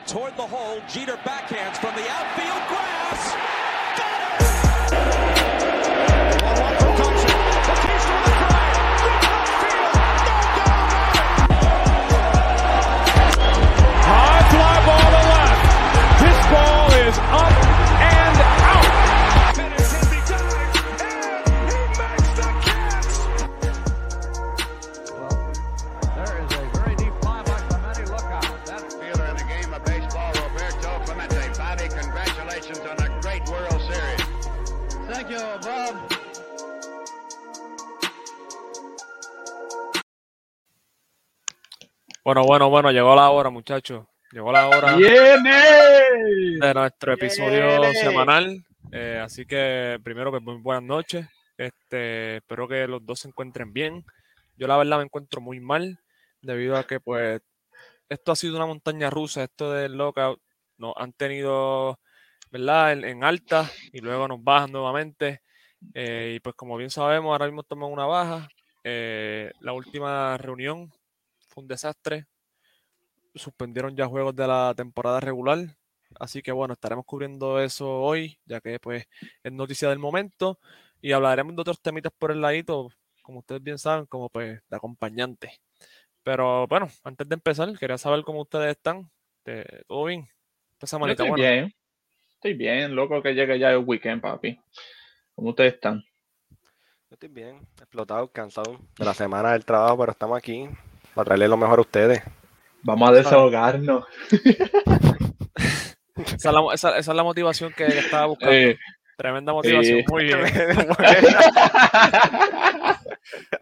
it toward the hole. Jeter backhands from the outfield grass. Bueno, bueno, bueno, llegó la hora, muchachos. Llegó la hora ¡Viene! de nuestro episodio semanal. Eh, así que primero que muy buenas noches. Este, espero que los dos se encuentren bien. Yo la verdad me encuentro muy mal debido a que pues esto ha sido una montaña rusa, esto del lockout. Nos han tenido, ¿verdad? En, en alta y luego nos bajan nuevamente. Eh, y pues como bien sabemos, ahora mismo estamos en una baja. Eh, la última reunión fue un desastre. Suspendieron ya juegos de la temporada regular. Así que bueno, estaremos cubriendo eso hoy, ya que pues es noticia del momento. Y hablaremos de otros temitas por el ladito, como ustedes bien saben, como pues de acompañante. Pero bueno, antes de empezar, quería saber cómo ustedes están. ¿Te- ¿Todo bien? Esta Yo semanita estoy buena. bien. Estoy bien, loco que llegue ya el weekend, papi. ¿Cómo ustedes están? Yo estoy bien, explotado, cansado de la semana del trabajo, pero estamos aquí para traerle lo mejor a ustedes. Vamos a desahogarnos. Esa es la, esa- esa es la motivación que estaba buscando. Eh, Tremenda motivación. sí. Muy bien.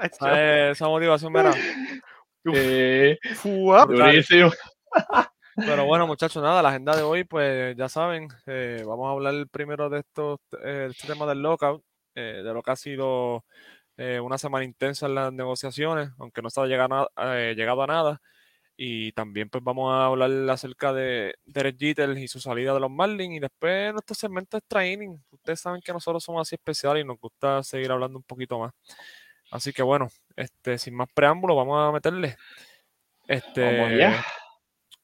Esa, esa motivación, mira. eh. Pero bueno, muchachos, nada, la agenda de hoy, pues ya saben, eh, vamos a hablar primero de estos, eh, este tema del lockout, eh, de lo que ha sido eh, una semana intensa en las negociaciones, aunque no se ha llegado a, eh, llegado a nada. Y también pues vamos a hablar acerca de Derek Jeter y su salida de los Marlins. Y después nuestro segmento es training. Ustedes saben que nosotros somos así especiales y nos gusta seguir hablando un poquito más. Así que bueno, este, sin más preámbulo, vamos a meterle. Este,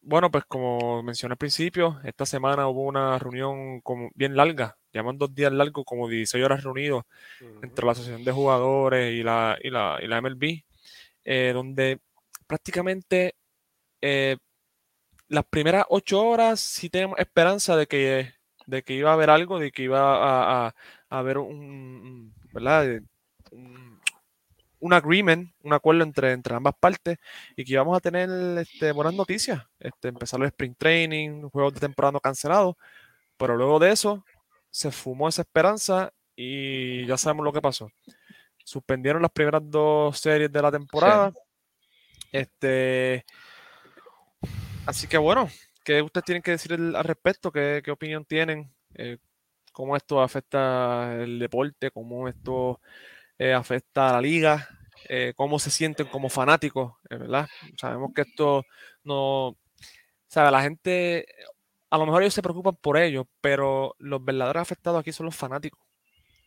bueno, pues como mencioné al principio, esta semana hubo una reunión como bien larga, llaman dos días largos, como 16 horas reunidos entre la Asociación de Jugadores y la, y la, y la MLB, eh, donde prácticamente eh, las primeras ocho horas sí tenemos esperanza de que, de que iba a haber algo, de que iba a, a- a haber un, ¿verdad? Eh, Un, un agreement, un acuerdo entre, entre ambas partes y que íbamos a tener este, buenas noticias. Este, empezar el sprint training, juegos de temporada no cancelados, pero luego de eso se fumó esa esperanza y ya sabemos lo que pasó. Suspendieron las primeras dos series de la temporada. Este, así que bueno, ¿qué ustedes tienen que decir al respecto? ¿Qué, qué opinión tienen? Eh, ¿Cómo esto afecta el deporte? ¿Cómo esto eh, afecta a la liga? Eh, ¿Cómo se sienten como fanáticos? ¿Verdad? Sabemos que esto no... ¿Sabe? La gente, a lo mejor ellos se preocupan por ello, pero los verdaderos afectados aquí son los fanáticos.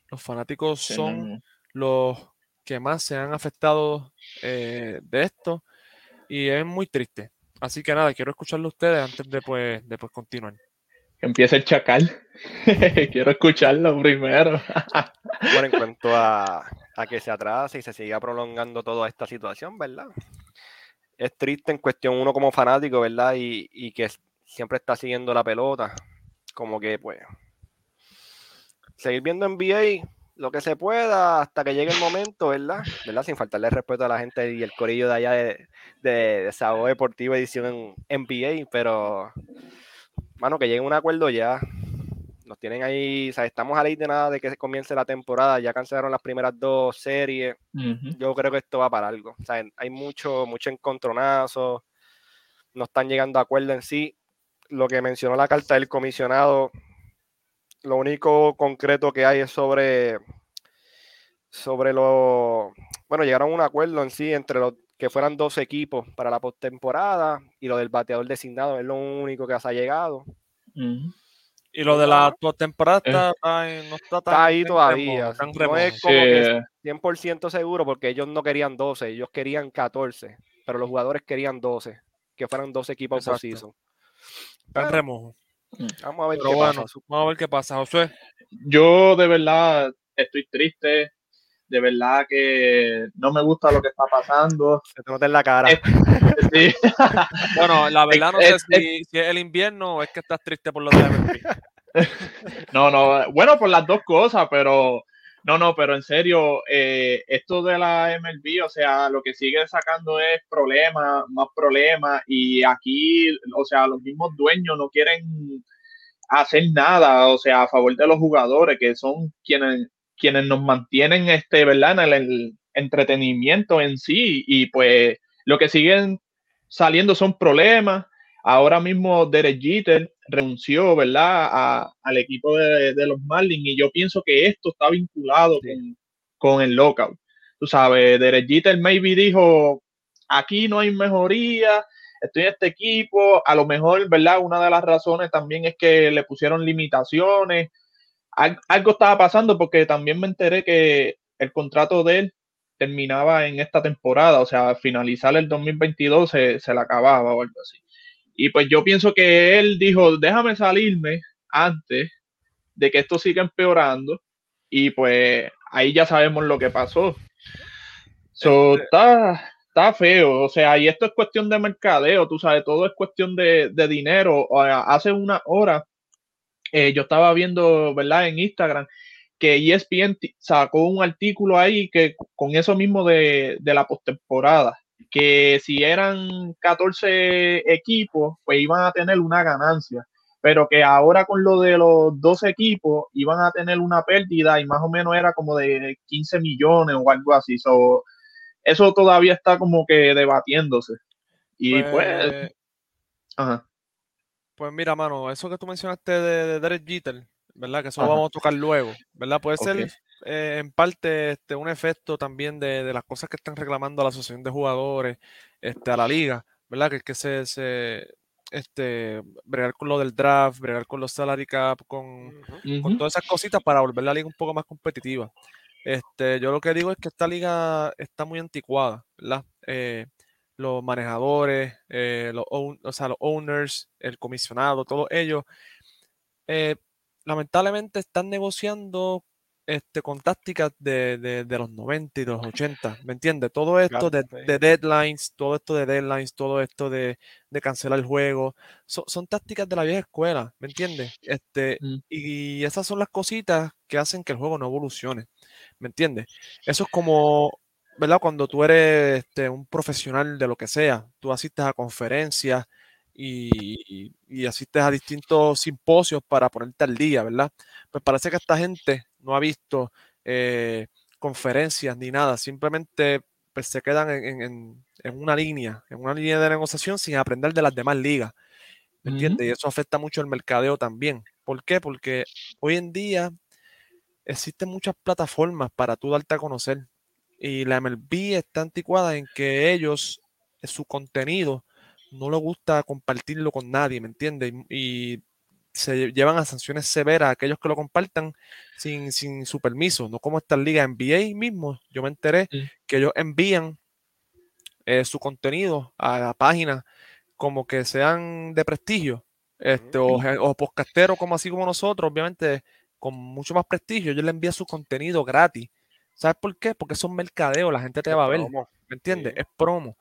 Los fanáticos Sí, son los que más se han afectado eh, de esto y es muy triste. Así que nada, quiero escucharlo a ustedes antes de pues, de, pues, continuar. Que empiece el chacal. Quiero escucharlo primero. Bueno, en cuanto a, a que se atrase y se siga prolongando toda esta situación, ¿verdad? Es triste en cuestión uno como fanático, ¿verdad? Y, y que siempre está siguiendo la pelota. Como que, pues, seguir viendo NBA lo que se pueda hasta que llegue el momento, ¿verdad? ¿verdad? Sin faltarle respeto a la gente y el corillo de allá de, de, de Deportivo Edición en NBA, pero, mano, que llegue un acuerdo ya. Nos tienen ahí, o sea, estamos a ley de nada de que se comience la temporada, ya cancelaron las primeras dos series. Yo creo que esto va para algo. O sea, hay mucho, mucho encontronazo, no están llegando a acuerdo en sí. Lo que mencionó la carta del comisionado, lo único concreto que hay es sobre, sobre lo, bueno, llegaron a un acuerdo en sí entre los que fueran dos equipos para la postemporada y lo del bateador designado, es lo único que se ha llegado. Y lo de la Bueno. temporada Eh. está, está en- no está tan Está ahí todavía. tan No es como que Sí, 100% seguro porque ellos no querían 12, ellos querían 14, pero los jugadores querían 12, que fueran 12 equipos por. Está en remojo. Vamos a ver Pero qué bueno, pasa. vamos a ver qué pasa, Josué. Yo de verdad estoy triste. De verdad que no me gusta lo que está pasando. Se te nota en la cara. Sí. Bueno, la verdad no Es- sé es- si, si es el invierno o es que estás triste por lo de. No, no, bueno, por las dos cosas, pero no, no, pero en serio, eh, esto de la MLB, o sea, lo que sigue sacando es problemas, más problemas, y aquí, o sea, los mismos dueños no quieren hacer nada, o sea, a favor de los jugadores, que son quienes, quienes nos mantienen, este, ¿verdad?, en el, el entretenimiento en sí, y pues lo que siguen saliendo son problemas. Ahora mismo Derek Jeter renunció, ¿verdad?, a- al equipo de, de los Marlins y yo pienso que esto está vinculado con, con el lockout. Tú sabes, Derek Jeter maybe dijo, aquí no hay mejoría, estoy en este equipo, a lo mejor, ¿verdad? Una de las razones también es que le pusieron limitaciones. Al- algo estaba pasando porque también me enteré que el contrato de él terminaba en esta temporada, o sea, al finalizar el 2022 se, se le acababa o algo así. Y pues yo pienso que él dijo, déjame salirme antes de que esto siga empeorando. Y pues ahí ya sabemos lo que pasó. So, Este- está, está feo. O sea, y esto es cuestión de mercadeo, tú sabes, todo es cuestión de, de dinero. Hace una hora eh, yo estaba viendo, ¿verdad? En Instagram que ESPN sacó un artículo ahí que con eso mismo de, de la postemporada, que si eran 14 equipos, pues iban a tener una ganancia, pero que ahora con lo de los 12 equipos iban a tener una pérdida y más o menos era como de 15 millones o algo así. So, eso todavía está como que debatiéndose. Y pues, Pues, ajá, pues mira, mano, eso que tú mencionaste de, de Derek Jeter, ¿verdad? Que eso lo vamos a tocar luego, ¿verdad? Puede ser. Eh, en parte este, un efecto también de, de las cosas que están reclamando a la asociación de jugadores, este, a la liga, ¿verdad? Que es que se, se este, bregar con lo del draft, bregar con los salary cap, con, con todas esas cositas para volver la liga un poco más competitiva. Este, yo lo que digo es que esta liga está muy anticuada, ¿verdad? Eh, los manejadores, eh, los, own- o sea, los owners, el comisionado, todos ellos, eh, lamentablemente están negociando este, con tácticas de, de- de los 90 y de los 80, ¿me entiendes? Todo esto Claro, de, sí. de deadlines, todo esto de deadlines, todo esto de, de cancelar el juego, so- son tácticas de la vieja escuela, ¿me entiendes? Este, Mm. y esas son las cositas que hacen que el juego no evolucione, ¿me entiendes? Eso es como, ¿verdad? Cuando tú eres este, un profesional de lo que sea, tú asistes a conferencias y, y- y asistes a distintos simposios para ponerte al día, ¿verdad? Pues parece que esta gente no ha visto eh, conferencias ni nada, simplemente pues, se quedan en, en- una línea, en una línea de negociación sin aprender de las demás ligas. ¿Me entiendes? Y eso afecta mucho el mercadeo también. ¿Por qué? Porque hoy en día existen muchas plataformas para tú darte a conocer. Y la MLB está anticuada en que ellos, su contenido, no les gusta compartirlo con nadie, ¿me entiendes? Y, y se llevan a sanciones severas a aquellos que lo compartan sin, sin su permiso, no como esta liga NBA mismo. Yo me enteré Sí. que ellos envían eh, su contenido a la página como que sean de prestigio, este, o, o podcasteros como así como nosotros, obviamente con mucho más prestigio, ellos le envían su contenido gratis. ¿Sabes por qué? Porque son mercadeo, la gente te va a ver. ¿me entiendes? Sí. Es promo.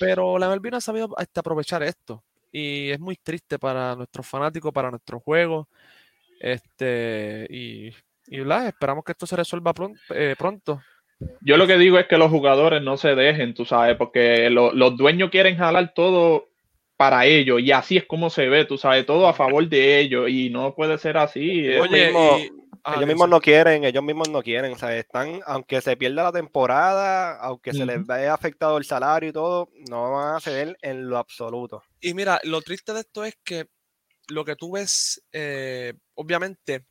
Pero la no ha sabido este, aprovechar esto. Y es muy triste para nuestros fanáticos, para nuestros juegos. Este, y, y ¿verdad? esperamos que esto se resuelva eh, pronto. Yo lo que digo es que los jugadores no se dejen, tú sabes, porque lo- los dueños quieren jalar todo para ellos y así es como se ve, tú sabes, todo a favor de ellos y no puede ser así. Ellos Oye, mismos- y- ah, ellos mismos no quieren, ellos mismos no quieren, o sea, están, aunque se pierda la temporada, aunque se les vea afectado el salario y todo, no van a ceder en lo absoluto. Y mira, lo triste de esto es que lo que tú ves, eh, obviamente,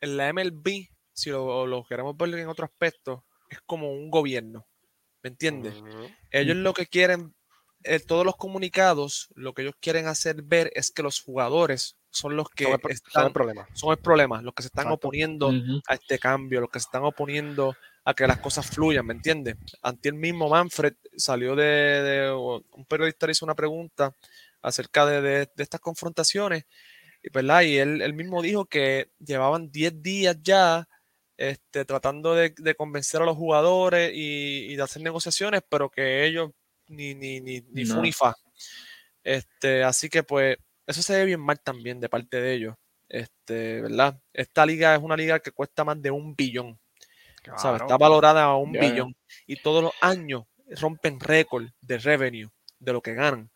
en la MLB, si lo, lo queremos ver en otro aspecto, es como un gobierno, ¿me entiendes? Ellos lo que quieren, eh, todos los comunicados, lo que ellos quieren hacer ver es que los jugadores son los que Son el, pro- son están, el problema. son el problema, los que se están Exacto. oponiendo a este cambio, los que se están oponiendo a que las cosas fluyan, ¿me entiendes? Ante el mismo Manfred salió de, de- un periodista le hizo una pregunta acerca de, de- de estas confrontaciones. Y, ¿verdad? y él, él mismo dijo que llevaban 10 días ya este, tratando de, convencer a los jugadores y, y de hacer negociaciones, pero que ellos ni, ni, ni, ni No. ni fa. Este, así que pues eso se ve bien mal también de parte de ellos. Este, ¿verdad? Esta liga es una liga que cuesta más de un billón. Está valorada a un billón. Y todos los años rompen récord de revenue, de lo que ganan.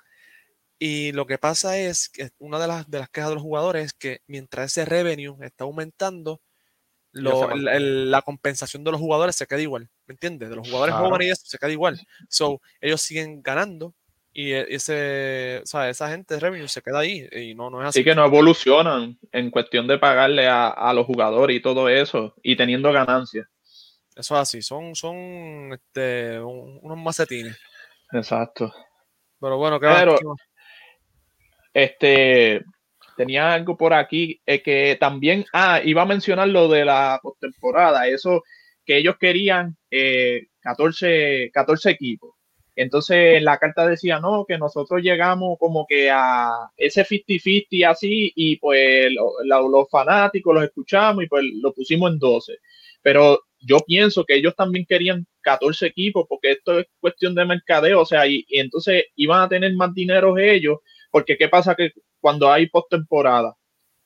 Y lo que pasa es que una de las, de las quejas de los jugadores es que mientras ese revenue está aumentando, lo- la compensación de los jugadores se queda igual. ¿Me entiendes? De los jugadores Claro. jóvenes y eso se queda igual. So, ellos siguen ganando y e- ese, ¿sabes? esa gente de revenue se queda ahí y no, no es así. Así que no evolucionan en cuestión de pagarle a, a los jugadores y todo eso, y teniendo ganancias. Eso es así. Son, son este, un- unos macetines. Exacto. Pero bueno, ¿qué más? Pero- ¿Qué más? Este, tenía algo por aquí eh, que también, ah, iba a mencionar lo de la postemporada, eso que ellos querían eh, 14, 14 equipos. Entonces en la carta decía, no, que nosotros llegamos como que a ese 50-50 así y pues lo- lo- los fanáticos los escuchamos y pues lo pusimos en 12. Pero yo pienso que ellos también querían 14 equipos porque esto es cuestión de mercadeo, o sea, y, y entonces iban a tener más dinero ellos porque qué pasa que cuando hay postemporada,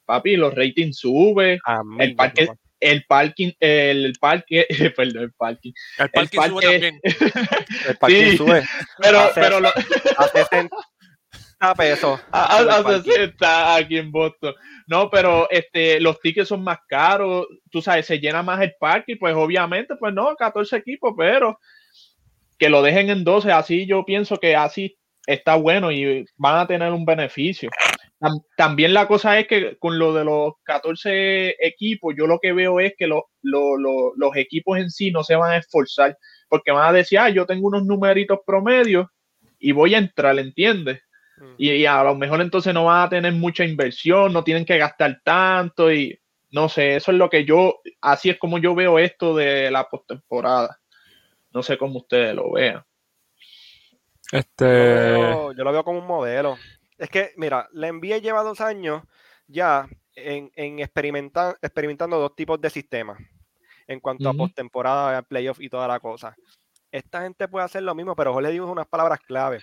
papi, los ratings suben, Amén, el parque, papá. el parking, el parque, perdón, el parking. El parque sube también. El parking Sí. sube Pero, Hace- pero lo, 60 pesos. a, El a- a parking. 60 aquí en Boston. No, pero este, los tickets son más caros, tú sabes, se llena más el parque y pues obviamente, pues no, 14 equipos, pero que lo dejen en 12, así yo pienso que así está bueno y van a tener un beneficio. Tam- También la cosa es que con lo de los 14 equipos, yo lo que veo es que lo- lo- lo- los equipos en sí no se van a esforzar, porque van a decir, ah, yo tengo unos numeritos promedios y voy a entrar, ¿entiendes? Mm. Y, y a lo mejor entonces no van a tener mucha inversión, no tienen que gastar tanto y no sé, eso es lo que yo, así es como yo veo esto de la postemporada. No sé cómo ustedes lo vean. Yo Este, lo veo- yo lo veo como un modelo. Es que, mira, la NBA lleva dos años ya en, en experimentar, experimentando dos tipos de sistemas en cuanto a postemporada, playoff y toda la cosa. Esta gente puede hacer lo mismo, pero Jorge dijo unas palabras clave.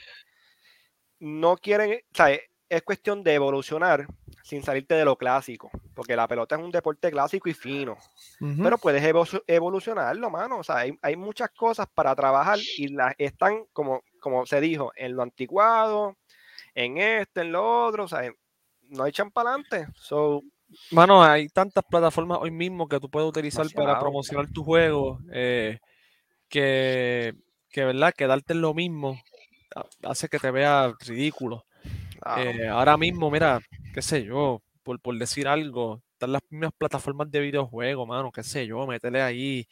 No quieren, o sea, es- es cuestión de evolucionar sin salirte de lo clásico, porque la pelota es un deporte clásico y fino. Pero puedes evo- evolucionarlo, mano. O sea, hay, hay muchas cosas para trabajar y las están, como, como se dijo, en lo anticuado, en este, en lo otro. O sea, no echan para adelante. So, Mano, hay tantas plataformas hoy mismo que tú puedes utilizar para promocionar tu juego eh, que, que, ¿verdad? Que darte lo mismo hace que te vea ridículo. claro, Eh, ahora mismo, mira, qué sé yo, por, por decir algo, están las mismas plataformas de videojuegos, mano, qué sé yo, métele ahí,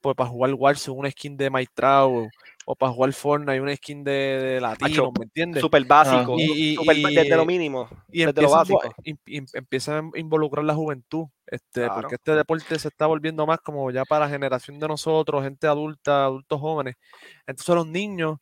pues para jugar Warzone una skin de Maitrao, o para jugar Fortnite una skin de, de Latino, ¿me entiendes? súper básico. Y- y- súper ba- desde lo y- mínimo. y desde lo empiezan, vo- básico. im- im- empiezan a involucrar la juventud, este, Claro. porque este deporte se está volviendo más como ya para la generación de nosotros, gente adulta, adultos jóvenes. Entonces los niños,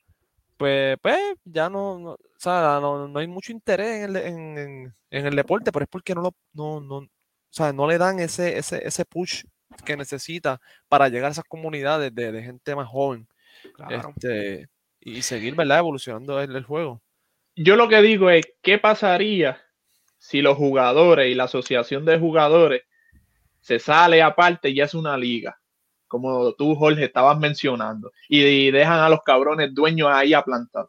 pues, pues ya no, no, o sea, no, no hay mucho interés en el, en, en- en el deporte, pero es porque no lo, no, no, o sea, no le dan ese, ese, ese push que necesita para llegar a esas comunidades de, de gente más joven, Claro. este, y seguir, ¿verdad? Evolucionando el, el juego. Yo lo que digo es, ¿qué pasaría si los jugadores y la asociación de jugadores se sale aparte y es una liga? Como tú, Jorge, estabas mencionando. Y, dejan a los cabrones dueños ahí a plantar.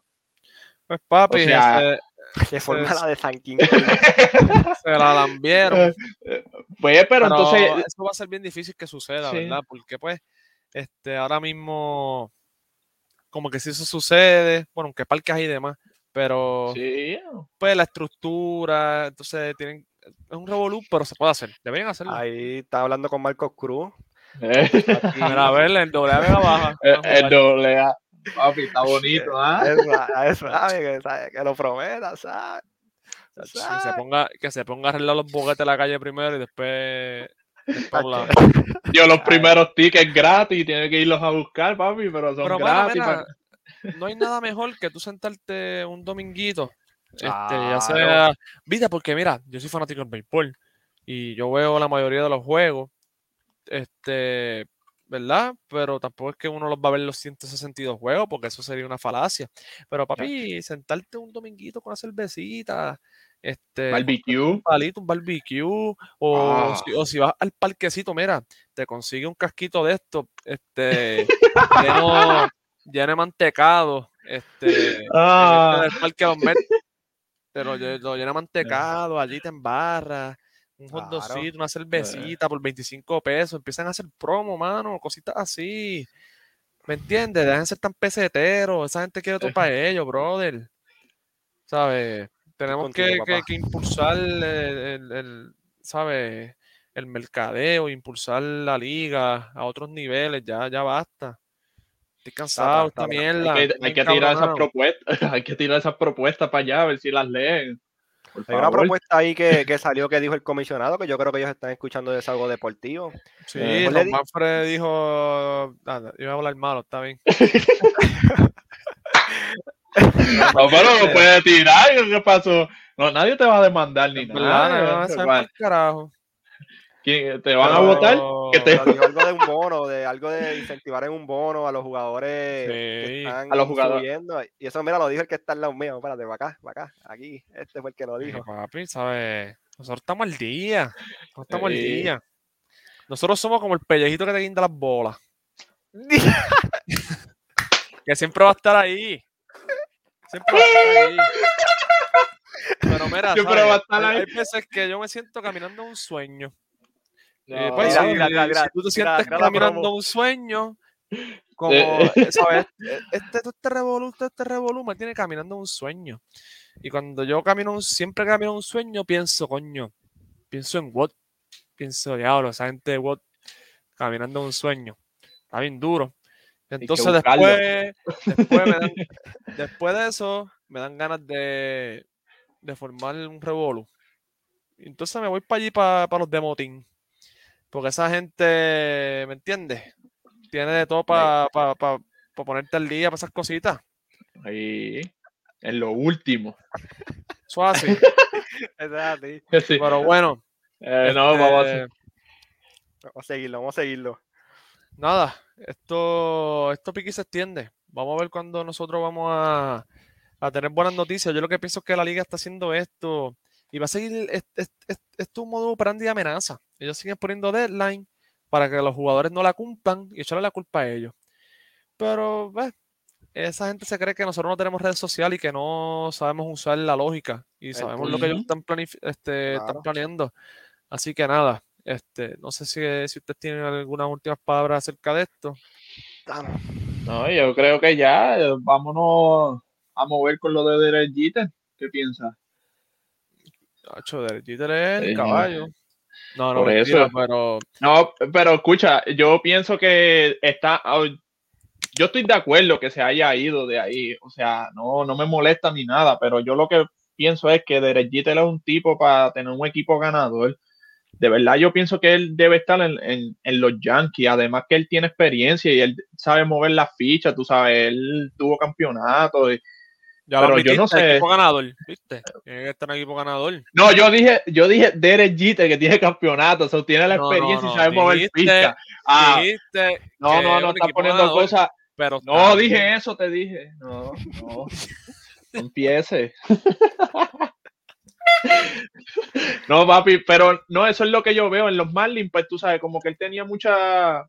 Pues papi, O sea, este, Se forma es- la de San King. se la lambieron. Pues, pero Pero entonces, eso va a ser bien difícil que suceda, Sí. ¿verdad? Porque pues, este, ahora mismo, como que si eso sucede, bueno, aunque parques y demás, pero sí, pues la estructura, entonces tienen, es un revolú, pero se puede hacer, deberían hacerlo. Ahí está hablando con Marcos Cruz. Eh, Mira, a ver, el doble A Vega baja. el jugar. doble A. Papi, está bonito, ¿ah? Eso, eso, sabe, que, sabe, que lo prometa, ¿sabes? Que se ponga, que se ponga a arreglar los boquetes de la calle primero y después. Yo los primeros tickets gratis, tienes que irlos a buscar, papi, pero son Pero, mano, gratis. mira, no hay nada mejor que tú sentarte un dominguito Este, ya Claro. sea, viste, porque mira, yo soy fanático del béisbol y yo veo la mayoría de los juegos, este, ¿verdad? Pero tampoco es que uno los va a ver los 162 juegos, porque eso sería una falacia. Pero papi, sentarte un dominguito con una cervecita, este, Barbecue. un palito, un barbecue, o, Ah. si, o si vas al parquecito, mira, te consigue un casquito de esto, este, lleno, lleno de mantecado, este, Ah. en este parque los Mets, pero lo, llena mantecado, allí te embarras, un hot Claro. dogcito, una cervecita por 25 pesos, empiezan a hacer promo, mano, cositas así. ¿Me entiendes? Dejen de ser tan peseteros, esa gente quiere todo para ellos, brother. ¿Sabes? Tenemos contigo, que, que- que impulsar el, el- el- ¿sabes? El mercadeo, impulsar la liga a otros niveles, ya, ya basta. Estoy cansado esta mierda. Hay que, hay que tirar esas propuestas, hay que tirar esas propuestas para allá a ver si las leen. Hay una propuesta ahí que, que salió que dijo el comisionado, que yo creo que ellos están escuchando de algo deportivo. Sí, Eh, pues di- Manfred dijo. ah, iba a hablar malo, está bien. No, pero lo puede tirar. ¿Qué pasó? No, nadie te va a demandar ni no, nada. no, Bueno, pa'l carajo. ¿Quién- ¿Te van a votar? Que te- Pero dijo algo de un bono, de algo de incentivar en un bono a los jugadores que Sí, están a los jugadores. subiendo. Y eso, mira, lo dijo el que está al lado mío. Espérate, para acá, para acá, aquí. Este fue el que lo dijo. papi, ¿sabes? Nosotros estamos al día. Nosotros estamos al Sí. día. Nosotros somos como el pellejito que te guinda las bolas. Que siempre va a estar ahí. Siempre va a estar ahí. Pero mira, Siempre ¿sabes? va a estar hay, ahí. hay veces que yo me siento caminando un sueño. No, Eh, pues, Mira, sí, mira, mira, si tú te sientes caminando un sueño, como, Eh. eh, ¿sabes? Este, todo este revolú, este revolú me tiene caminando un sueño. Y cuando yo camino, siempre camino un sueño, pienso, coño, pienso en what, pienso, diablo, esa gente de what, caminando un sueño. Está bien duro. Entonces después, después, me dan- después de eso, me dan ganas de, de formar un revolú. Y Entonces me voy para allí, para, los de motín. Porque esa gente, ¿me entiendes? Tiene de todo para ponerte al día, para esas cositas. Ahí, en lo último. Eso es así. Eso es así. Sí. Pero bueno, Eh, no, vamos a este, Vamos a seguirlo, vamos a seguirlo. nada, esto, esto piqui se extiende. Vamos a ver cuando nosotros vamos a, a tener buenas noticias. Yo lo que pienso es que la liga está haciendo esto y va a seguir, es- es- es- esto es un modo operandi de amenaza. Ellos siguen poniendo deadline para que los jugadores no la cumplan y echarle la culpa a ellos. Pero, pues, esa gente se cree que nosotros no tenemos redes sociales y que no sabemos usar la lógica y sabemos lo que ellos están, este, están planeando. Así que nada, este, no sé si, si ustedes tienen algunas últimas palabras acerca de esto. No, yo creo que ya, eh, vámonos a mover con lo de Derek Jeter. ¿Qué piensas? Hacho, Derek Jeter es el caballo. No, no, Por mentira, eso. pero No, pero escucha, yo pienso que está. ah, Yo estoy de acuerdo que se haya ido de ahí. O sea, no, no me molesta ni nada, pero yo lo que pienso es que Derek Jeter es un tipo para tener un equipo ganador. De verdad, yo pienso que él debe estar en, en- en los Yankees. Además, que él tiene experiencia y él sabe mover las fichas. Tú sabes, él tuvo campeonato. y- ya Pero yo no sé. equipo ganador, ¿viste? Tiene que estar en equipo ganador. No, yo dije, yo dije Derek Jeter que tiene campeonato, o sea, tiene la No, no, experiencia no, y sabe mover fichas. Ah, no, no, no, está poniendo ganador, cosas. Pero No, está dije eso, te dije. No, no. No empiece. No, papi, pero no, eso es lo que yo veo en los Marlins, pues tú sabes, como que él tenía mucha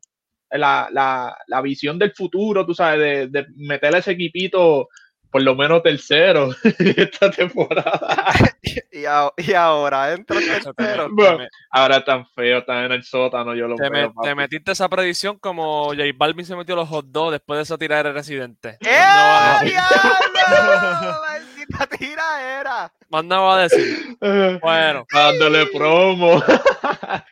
la, la, la visión del futuro, tú sabes, de, de meter a ese equipito por lo menos tercero esta temporada. Y, a- y ahora entra te, tercero. me- Bueno, te me- Ahora tan feo, están en el sótano, yo lo te me- veo. te papi. metiste esa predicción como J Balvin se metió los hot dogs después de esa tirada de residente. ¡Eh! ¡Maldita tira era! Más nada va a decir. Bueno, Dándole promo.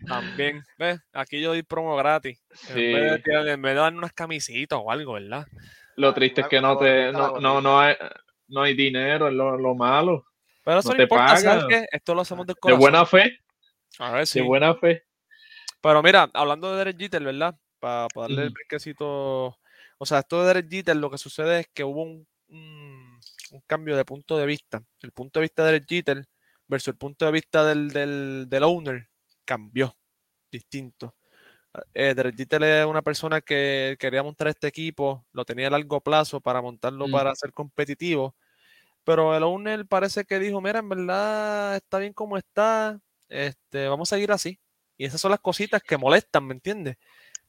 también, ¿ves? Aquí yo doy promo gratis. En Sí. vez de en vez de darle unas camisitas o algo, ¿verdad? Lo triste es que no te, no, no, no hay, no hay dinero, es lo, lo malo. Pero eso No no, te importa, ¿sabes qué? Esto lo hacemos del De buena fe, A ver si. de buena fe. Pero mira, hablando de Derek Jeter, ¿verdad? Para darle el Ujú. brinquecito. O sea, esto de Derek Jeter, lo que sucede es que hubo un, un- un cambio de punto de vista. El punto de vista del Jeter versus el punto de vista del, del, del owner cambió, distinto. Eh, Derek es una persona que quería montar este equipo, lo tenía a largo plazo para montarlo Mm. para ser competitivo, pero el owner parece que dijo, mira, en verdad está bien como está, este, vamos a seguir así. Y esas son las cositas que molestan, ¿me entiendes?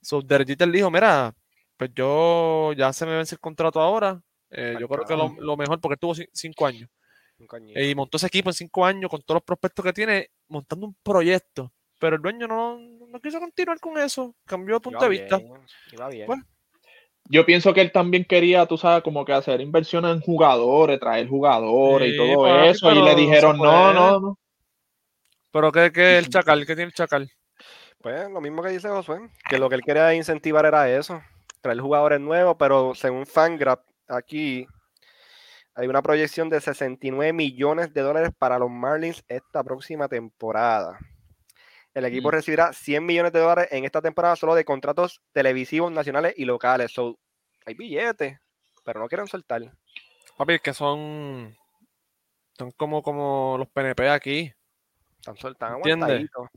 So, Derek dijo, mira, pues yo ya se me vence el contrato ahora, eh, yo creo que lo, lo mejor, porque él tuvo cin- cinco años, y montó ese equipo en cinco años con todos los prospectos que tiene, montando un proyecto. Pero el dueño no, no quiso continuar con eso, cambió de punto Iba de vista. bien, iba bien. Bueno. Yo pienso que él también quería, tú sabes, como que hacer inversiones en jugadores, traer jugadores y todo papi, eso. Y pero le dijeron, no, no, no. Pero que, que el chacal, que tiene el chacal. Pues lo mismo que dice Josué, que lo que él quería incentivar era eso, traer jugadores nuevos, pero según Fangraph, aquí hay una proyección de 69 millones de dólares para los Marlins esta próxima temporada. El equipo Mm. recibirá 100 millones de dólares en esta temporada solo de contratos televisivos nacionales y locales. So, hay billetes, pero no quieren soltar. Papi, es que son. Son como, como los PNP aquí. Están soltando ¿Entiendes? aguantaditos.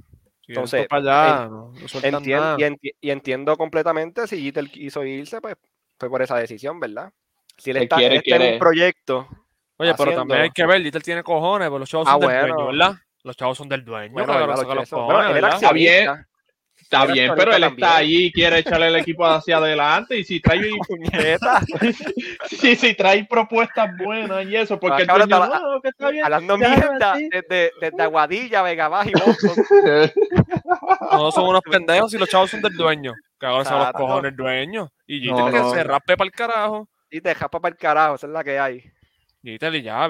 Y Entonces, esto para allá, no, no sueltan Entien- nada. y, enti- y entiendo completamente si Jeter quiso irse, pues fue por esa decisión, ¿verdad? Si él está, quiere- en un proyecto, Oye, pero también hay que ver, Jeter tiene cojones, pero los chavos Ah, bueno. dueño, ¿verdad? Los chavos son del dueño, Lo los cojones. Está bien. Está bien, pero él también. está ahí y quiere echarle el equipo hacia adelante. Y si trae, Puñeta, si, si trae propuestas buenas y eso, porque el cabrón, dueño, estaba- no, que está bien. Hablando mierda desde, desde Aguadilla, Vega Baja y Boston. Todos son unos pendejos y los chavos son del dueño. Que ahora son los cojones del dueño. Y No, Jeter que no. se raspe para el carajo. Y te japa para el carajo, esa es la que hay. Jeter y ya,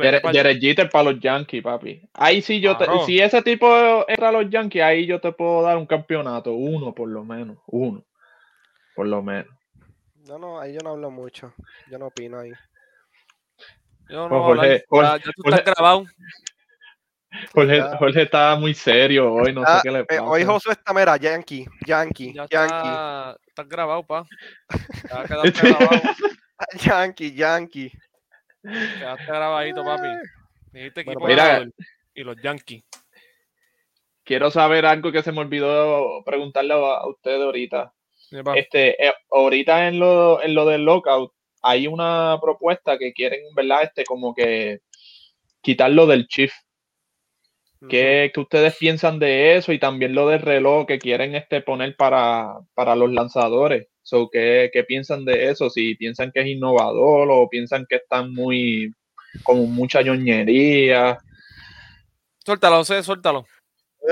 Jeter para los Yankees, papi. Ahí sí yo te- si ese tipo entra a los Yankees, ahí yo te puedo dar un campeonato, uno por lo menos, uno. Por lo menos. No, no, ahí yo no hablo mucho. Yo no opino ahí. Yo Pues no, Jorge- Jorge, Jorge- ya, ya tú Jorge- estás grabado. Jorge. Jorge está muy serio hoy, no sé Ah, qué le eh, pasa. hoy Josué está, mira, Yankee, Yankee, Ya Yankee, está, estás grabado, pa. Ya quedaste grabado. Yankee, Yankee. Quedaste grabadito, papi. Dijiste equipo mira. Y los Yankees. Quiero saber algo que se me olvidó preguntarle a, ustedes ahorita. Este, eh, ahorita en lo, en lo del lockout hay una propuesta que quieren, ¿verdad? Este, como que quitarlo del chief. ¿Qué, qué ustedes piensan de eso? Y también lo del reloj que quieren este, poner para, para los lanzadores. So, ¿qué, qué piensan de eso? Si piensan que es innovador o piensan que están muy, como mucha ñoñería. Suéltalo, José, suéltalo.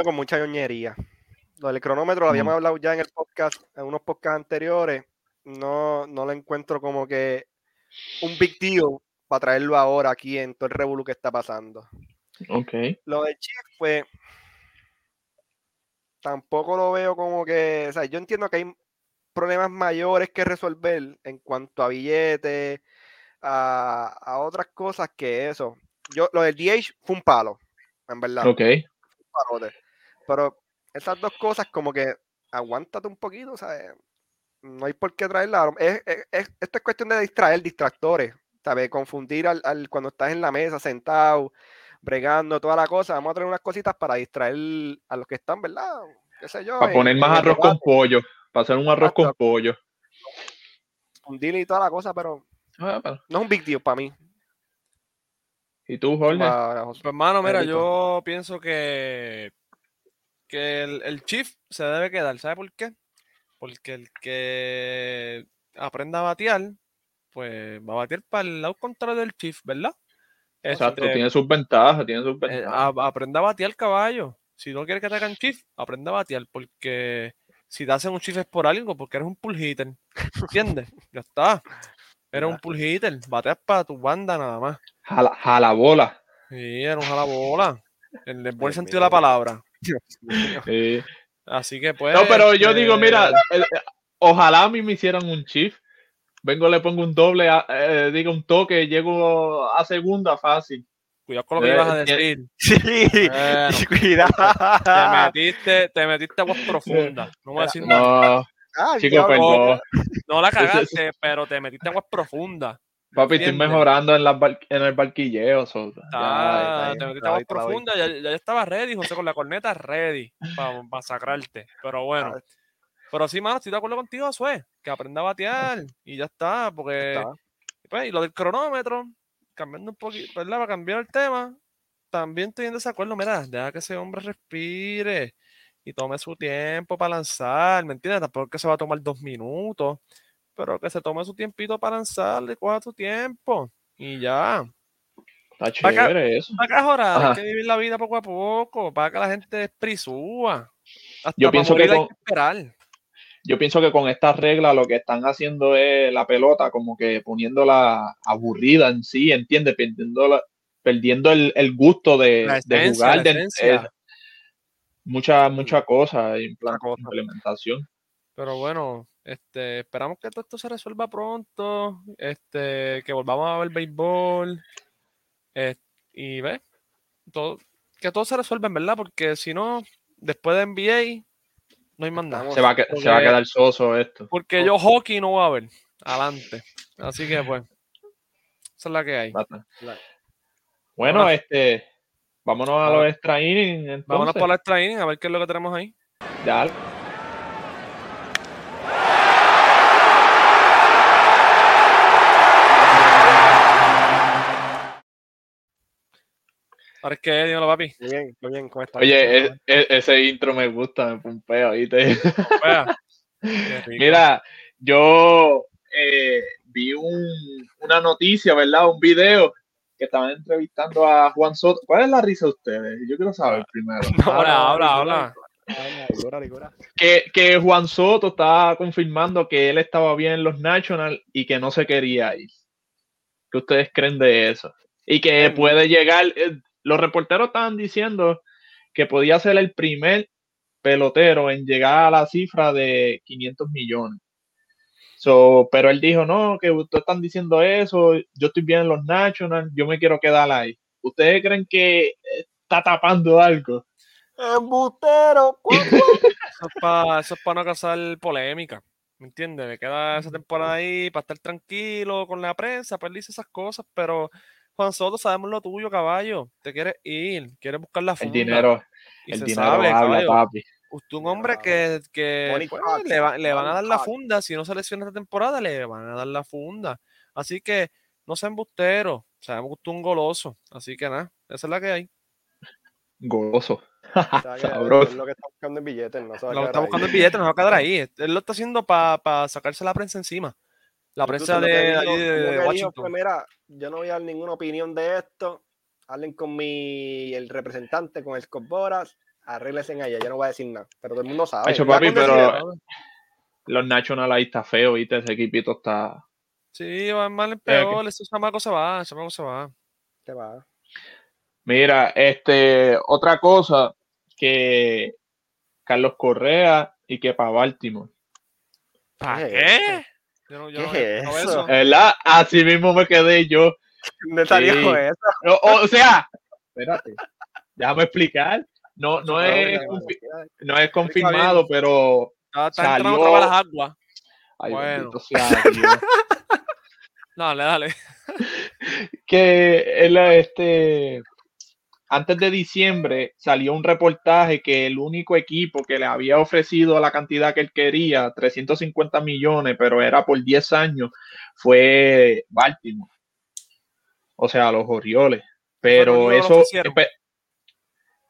Con mucha ñoñería. Lo del cronómetro lo habíamos Mm. hablado ya en el podcast, en unos podcasts anteriores. No, no lo encuentro como que un big deal para traerlo ahora aquí en todo el revolú que está pasando. Ok. Lo del chip, pues, tampoco lo veo como que, o sea, yo entiendo que hay problemas mayores que resolver en cuanto a billetes, a, a otras cosas que eso. Yo, lo del DH fue un palo, en verdad. Ok. un palote. Pero esas dos cosas como que aguántate un poquito, ¿sabes? No hay por qué traerla. Es, es- es- esto es cuestión de distraer, distractores, ¿sabes? Confundir al, al- cuando estás en la mesa sentado, bregando, toda la cosa. Vamos a traer unas cositas para distraer a los que están, ¿verdad? ¿Qué sé yo? Para en- poner en más arroz con pollo. Para hacer un arroz con pollo. confundir y toda la cosa, pero Ah, pero- no es un big deal para mí. ¿Y tú, Jorge? Pues, hermano, mira, yo pienso que, que el, el Chief se debe quedar. ¿Sabe por qué? Porque el que aprenda a batear, pues va a batear para el lado contrario del Chief, ¿verdad? Exacto, tiene sus ventajas, tiene sus eh, ventajas. a- aprenda a batear caballo. Si no quieres que te hagan Chief, aprenda a batear. Porque si te hacen un Chief es por algo, porque eres un pull hitter. ¿Entiendes? ya está. Eres un pull hitter. Bateas para tu banda nada más. Jala, jala bola. Sí, era un jalabola. En el buen sentido de la palabra. Sí. Así que pues. No, pero yo digo, mira, eh, eh, ojalá a mí me hicieran un chief. Vengo, le pongo un doble, a- eh, digo un toque, llego a segunda fácil. Cuidado con lo que Eh, ibas a eh, decir. Sí, Bueno, cuidado. te metiste, te metiste aguas profundas. No voy a decir nada. No, Ah, chico, perdón. No la cagaste, pero te metiste aguas profundas. Papi, estoy mejorando en, las bar- en el barquilleo. so, ya, Ah, te metiste te la más doy, te la doy. profunda, ya, ya estaba ready, José, con la corneta ready para masacrarte. Pero bueno, Ah, pero sí, mano, estoy de acuerdo contigo, Josué, que aprenda a batear y ya está, porque está. pues, y lo del cronómetro, cambiando un poquito, ¿verdad? Para cambiar el tema, también estoy en desacuerdo. Mira, deja que ese hombre respire y tome su tiempo para lanzar, ¿me entiendes? Tampoco es que se va a tomar dos minutos, pero que se tome su tiempito para lanzar, le coja su tiempo y ya. Está chévere eso. Para hay que vivir la vida poco a poco, para que la gente prisúa. Hasta Yo pienso que morir hay con- que esperar. Yo pienso que con estas reglas lo que están haciendo es la pelota como que poniéndola aburrida en sí, ¿entiendes? Perdiendo, la- perdiendo el, el gusto de, jugar, de, eh, mucha, mucha cosa en plan- cosa. implementación. Pero bueno, este, esperamos que todo esto se resuelva pronto, este, que volvamos a ver béisbol, eh, y ve, todo, que todo se resuelva en verdad, porque si no, después de NBA, no hay más nada. Se va, a, se va a quedar soso esto. Porque yo hockey no voy a ver, adelante. Así que pues, esa es la que hay. Bueno, Ahora- este, vámonos a los extra innings. Vámonos por la extra inning a ver qué es lo que tenemos ahí. Dale. Ahora es que, dímelo, papi. Muy bien, muy bien, ¿cómo estás? Oye, e- e- ese intro me gusta, me pumpea, ¿viste? Mira, yo eh, vi un- una noticia, ¿verdad? Un video que estaban entrevistando a Juan Soto. ¿Cuál es la risa de ustedes? Yo quiero saber primero. Habla, habla, habla. Habla, ligura, ligura. Que, que Juan Soto estaba confirmando que él estaba bien en los Nationals y que no se quería ir. ¿Qué ustedes creen de eso? Y que puede llegar, eh, los reporteros estaban diciendo que podía ser el primer pelotero en llegar a la cifra de 500 millones. So, pero él dijo, no, que ustedes están diciendo eso, yo estoy bien en los Nationals, yo me quiero quedar ahí. ¿Ustedes creen que está tapando algo? ¡Embustero! ¡Cuac, Eso es para eso es pa no causar polémica. ¿Me entiendes? Me queda esa temporada ahí para estar tranquilo con la prensa, pues él dice esas cosas, pero Juan Soto, sabemos lo tuyo, caballo. Te quieres ir, quieres buscar la El funda. dinero, y el se dinero sabe, habla, caballo. papi. Usted un hombre que, que pues, le, va- le van a dar la funda. Si no se lesiona esta temporada, le van a dar la funda. Así que no sea embustero. Sabemos que usted es un goloso. Así que nada, esa es la que hay. Gozo. O sea, Sabroso. es lo que está buscando en billetes, no se va a Lo está ahí. buscando el billete, no va a quedar ahí. Él lo está haciendo para sacarse la prensa encima. La Incluso prensa que de, dijo- de Washington. fue, mira, yo no voy a dar ninguna opinión de esto. Hablen con mi el representante, con el Scott Boras, arréglense allá, yo no voy a decir nada. Pero todo el mundo sabe. Hacho, Ya papi, pero- Los Nationals ahí está feo, ¿viste? Ese equipito está. Sí, va mal en peor. Ese chamaco se va, ese chamaco se va. te va. Mira, este, otra cosa que Carlos Correa y que para Baltimore. ¿Para ¿Qué Yo no, yo ¿Qué no- es eso? ¿Verdad? Así mismo me quedé yo. ¿Dónde salió Sí. eso? O, o sea, espérate, déjame explicar. No, no, es, no es confirmado, pero. Está, está entrando Salió- las aguas. Ay, Bueno. Dale, dale. que él, este, antes de diciembre salió un reportaje que el único equipo que le había ofrecido la cantidad que él quería, 350 millones, pero era por 10 años, fue Baltimore. O sea, los Orioles. Pero eso,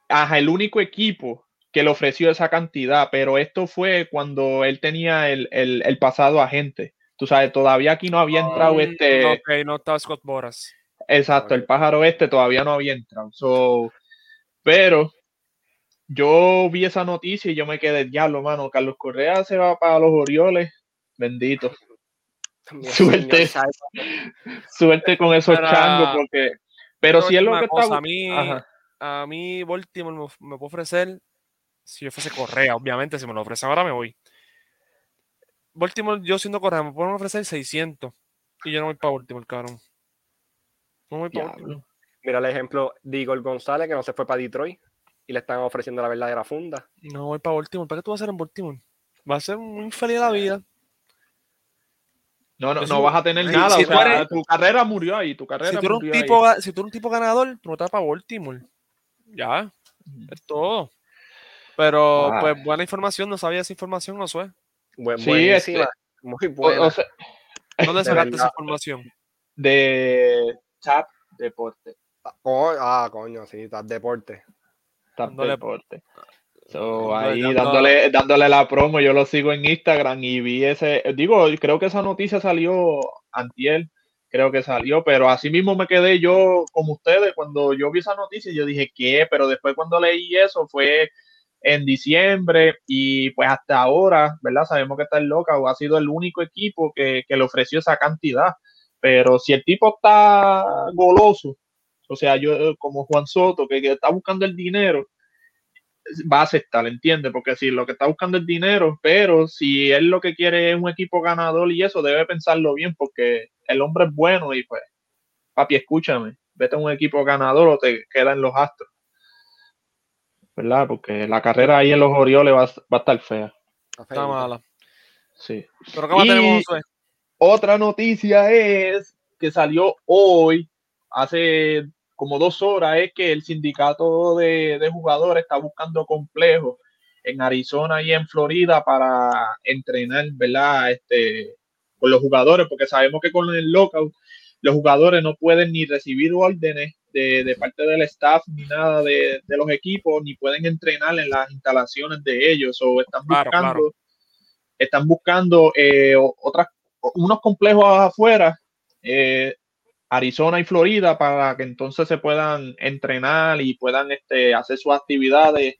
ajá, el único equipo que le ofreció esa cantidad, pero esto fue cuando él tenía el, el- el pasado agente. Tú sabes, todavía aquí no había entrado este. Ok, no estaba Scott Boras. Exacto, el pájaro este todavía no había entrado. So, pero yo vi esa noticia y yo me quedé, diablo, mano. Carlos Correa se va para los Orioles. Bendito. También, Suerte. Suerte con esos Pero- changos, porque. Pero si es lo que cosa, está. A mí, Ajá. a mí Baltimore me, me puede ofrecer, si yo fuese Correa, obviamente, si me lo ofrecen ahora me voy. Baltimore, yo siendo Correa, me pueden ofrecer 600 y yo no voy para Baltimore, cabrón. Mira el ejemplo de Igor González, que no se fue para Detroit y le están ofreciendo la verdadera funda. No voy para Baltimore. ¿Para qué tú vas a hacer en Baltimore? Va a ser muy infeliz la vida. No, no, no vas a tener nada. si o sea, eres- tu carrera murió ahí. Tu carrera Si tú, eres murió un ahí. tipo, si tú eres un tipo ganador, tú no te vas para Baltimore. Ya, es todo. Pero, Ah. pues, buena información, no sabía esa información, no sé. Buen, Sí, buenísima, este- muy O- buena. o sea, ¿Dónde De sacaste esa información? de Tap Deporte. Co- ah, coño, sí, estás deporte. Tap Dándole- Deporte. So, Dándole- ahí dándole, dándole la promo, yo lo sigo en Instagram y vi ese, digo, creo que esa noticia salió antier, creo que salió, pero así mismo me quedé yo como ustedes cuando yo vi esa noticia, yo dije, ¿qué? Pero después cuando leí eso fue en diciembre y pues hasta ahora, ¿verdad? Sabemos que está el loca ha sido el único equipo que, que le ofreció esa cantidad, pero si el tipo está goloso, o sea, yo eh, como Juan Soto, que, que está buscando el dinero, va a aceptar, ¿entiendes? Porque si lo que está buscando es dinero, pero si él lo que quiere es un equipo ganador y eso, debe pensarlo bien porque el hombre es bueno y pues, papi, escúchame, vete a un equipo ganador o te queda en los astros. ¿Verdad? Porque la carrera ahí en los Orioles va, a- va a estar fea. Está mala. Sí. Pero ¿qué más Y- tenemos, Josué? Otra noticia es que salió hoy, hace como dos horas, es que el sindicato de, de jugadores está buscando complejos en Arizona y en Florida para entrenar, ¿verdad? Este, con los jugadores, porque sabemos que con el lockout los jugadores no pueden ni recibir órdenes de, de parte del staff ni nada de, de los equipos, ni pueden entrenar en las instalaciones de ellos, o están buscando, claro. están buscando eh, otras unos complejos afuera, eh, Arizona y Florida, para que entonces se puedan entrenar y puedan este, hacer sus actividades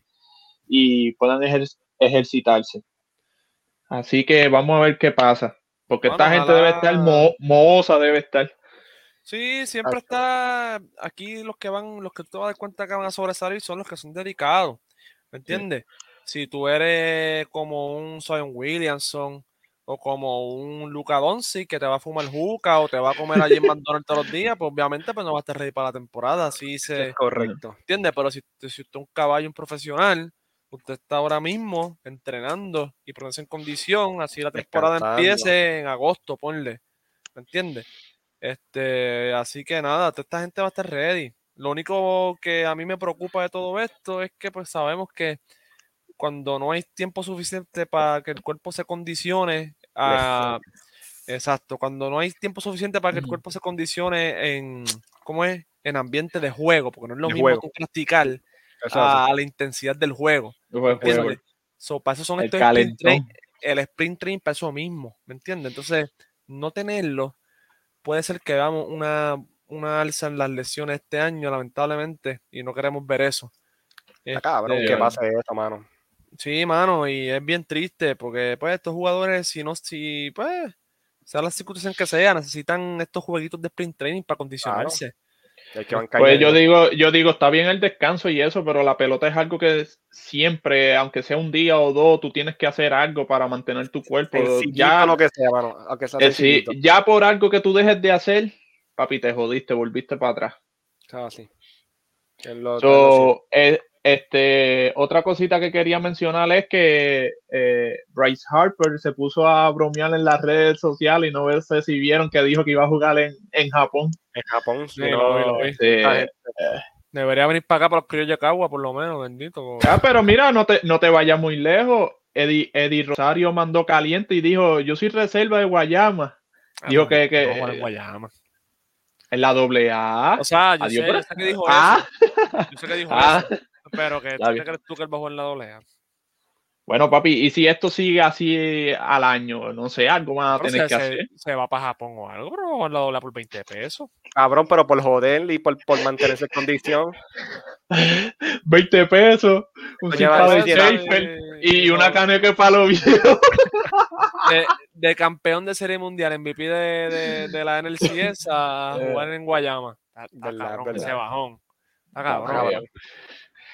y puedan ejer- ejercitarse. Así que vamos a ver qué pasa, porque esta gente debe estar mo- mohosa, debe estar. Sí, siempre está aquí los que van, los que te vas a dar cuenta que van a sobresalir son los que son dedicados. ¿Me entiendes? Si tú eres como un Zion Williamson o como un Luca Doncic que te va a fumar juca o te va a comer allí en McDonald's todos los días, pues obviamente pues no va a estar ready para la temporada. Así se Es correcto. entiende, pero si, si usted es un caballo, un profesional, usted está ahora mismo entrenando y poniéndose en condición, así la temporada empiece en agosto, ponle. ¿Me entiendes? Este, así que nada, toda esta gente va a estar ready. Lo único que a mí me preocupa de todo esto es que pues sabemos que cuando no hay tiempo suficiente para que el cuerpo se condicione a... Exacto, cuando no hay tiempo suficiente para que el cuerpo se condicione en, ¿cómo es? En ambiente de juego, porque no es lo De mismo juego. tú practicar a, la intensidad del juego. Juego. So, para eso son el estos sprint train, el sprint train para eso mismo, ¿me entiendes? Entonces, no tenerlo puede ser que veamos una, una alza en las lesiones este año, lamentablemente, y no queremos ver eso. Está cabrón que pase eso, mano. Sí, mano, y es bien triste porque pues estos jugadores, si no, si pues, sea la circunstancia que sea, necesitan estos jueguitos de sprint training para condicionarse. El que van Pues yo digo, yo digo, está bien el descanso y eso, pero la pelota es algo que siempre, aunque sea un día o dos, tú tienes que hacer algo para mantener tu cuerpo. Ya, lo que sea, mano. Aunque sea eh, ya por algo que tú dejes de hacer, papi, te jodiste, volviste para atrás. Ah, sí. So, eh, este, otra cosita que quería mencionar es que eh, Bryce Harper se puso a bromear en las redes sociales y no sé si vieron que dijo que iba a jugar en, en Japón. en Japón, Sí, lo vi, lo vi. Este, gente- Debería venir para acá para los criollos de Cagua, por lo menos, bendito. Ah, pero mira, no te, no te vayas muy lejos. Eddie, Eddie Rosario mandó caliente y dijo, yo soy reserva de Guayama. Dijo que- que- No, bueno, en Guayama. En la doble A. O sea, yo, Adiós, sé, pero- yo sé que dijo Ah, eso. Yo sé que dijo ah. eso. Pero que Está ¿tú crees tú que él bajó en la doble A? Bueno, papi, y si esto sigue así al año, no sé, algo más a Pero tener se, que se- hacer. se va para Japón o algo, pero la doble A por 20 pesos. Cabrón, pero por joder y por, por mantenerse en condición. 20 pesos, un va, de Schaefer y no, una caneca para los viejos. de, de campeón de serie mundial, MVP de, de, de la NLCS a Eh. jugar en Guayama. Está, está Verdad, cabrón verdad. ese bajón. Está cabrón. cabrón.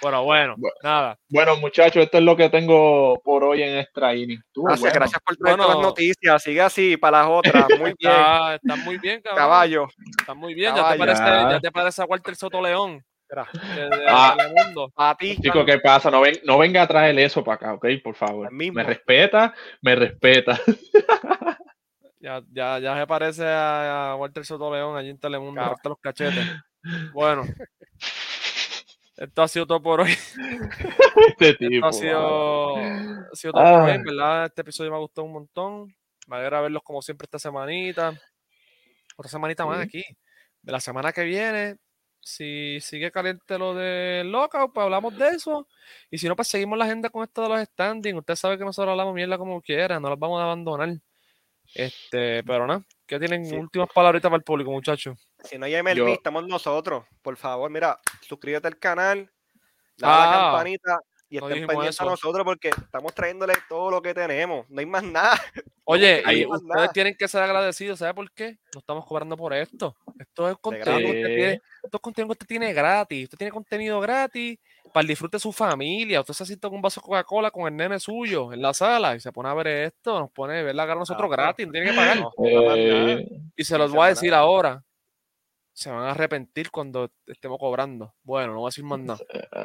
Bueno, Bueno. nada. Bueno, muchachos, esto es lo que tengo por hoy en Extra Inning. Gracias, bueno. gracias por Bueno. todas las noticias. Sigue así para las otras. Muy bien. Está, está muy bien, cabrón. Caballo. Está muy bien. Ya te, parece, Ya. te parece a Walter Soto León. Mira, De, de Ah. Para ti. Chicos, ¿qué pasa? No, ven, no venga a traer eso para acá, ¿ok? Por favor. Me respeta, me respeta. Ya, ya, ya se parece a, a Walter Soto León allí en Telemundo, corta los cachetes. Bueno, esto ha sido todo por hoy. Este Esto tipo. ha sido, ha sido todo por hoy, Ah. ¿verdad? Este episodio me ha gustado un montón. Me alegra verlos como siempre esta semanita. Otra semanita más aquí. De la semana que viene, si sigue caliente lo del lockout, pues hablamos de eso. Y si no, pues seguimos la agenda con esto de los standings. Usted sabe que nosotros hablamos mierda como quiera, no los vamos a abandonar. Este, pero nada, ¿qué tienen Sí. últimas palabritas para el público, muchachos? Si no hay MLB, Yo- estamos nosotros. Por favor, mira, suscríbete al canal, dale a la Ah, campanita y no estén pendientes a nosotros porque estamos trayéndole todo lo que tenemos. No hay más nada. Oye, hay y más ustedes nada. tienen que ser agradecidos, ¿sabe por qué? No estamos cobrando por esto. Esto es contenido que usted tiene, esto es contenido que usted tiene gratis. Usted tiene contenido gratis para el disfrute de su familia. Usted se sienta con un vaso de Coca-Cola con el nene suyo en la sala y se pone a ver esto, nos pone a ver la cara a nosotros Ah, gratis, no tiene que pagar. Eh, Y se los voy a a- decir ahora. Se van a arrepentir cuando estemos cobrando. Bueno, no voy a decir más nada.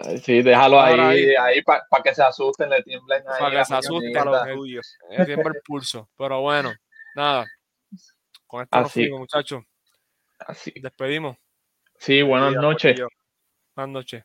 eh, sí, déjalo ahí, ahí para que se asusten, le tiemblen ahí. Para que a se asusten, eh. los tiempo el pulso. Pero bueno, nada. Con esto nos Así. fuimos, muchachos. Así. Despedimos. Sí, buenas noches. Buenas noches.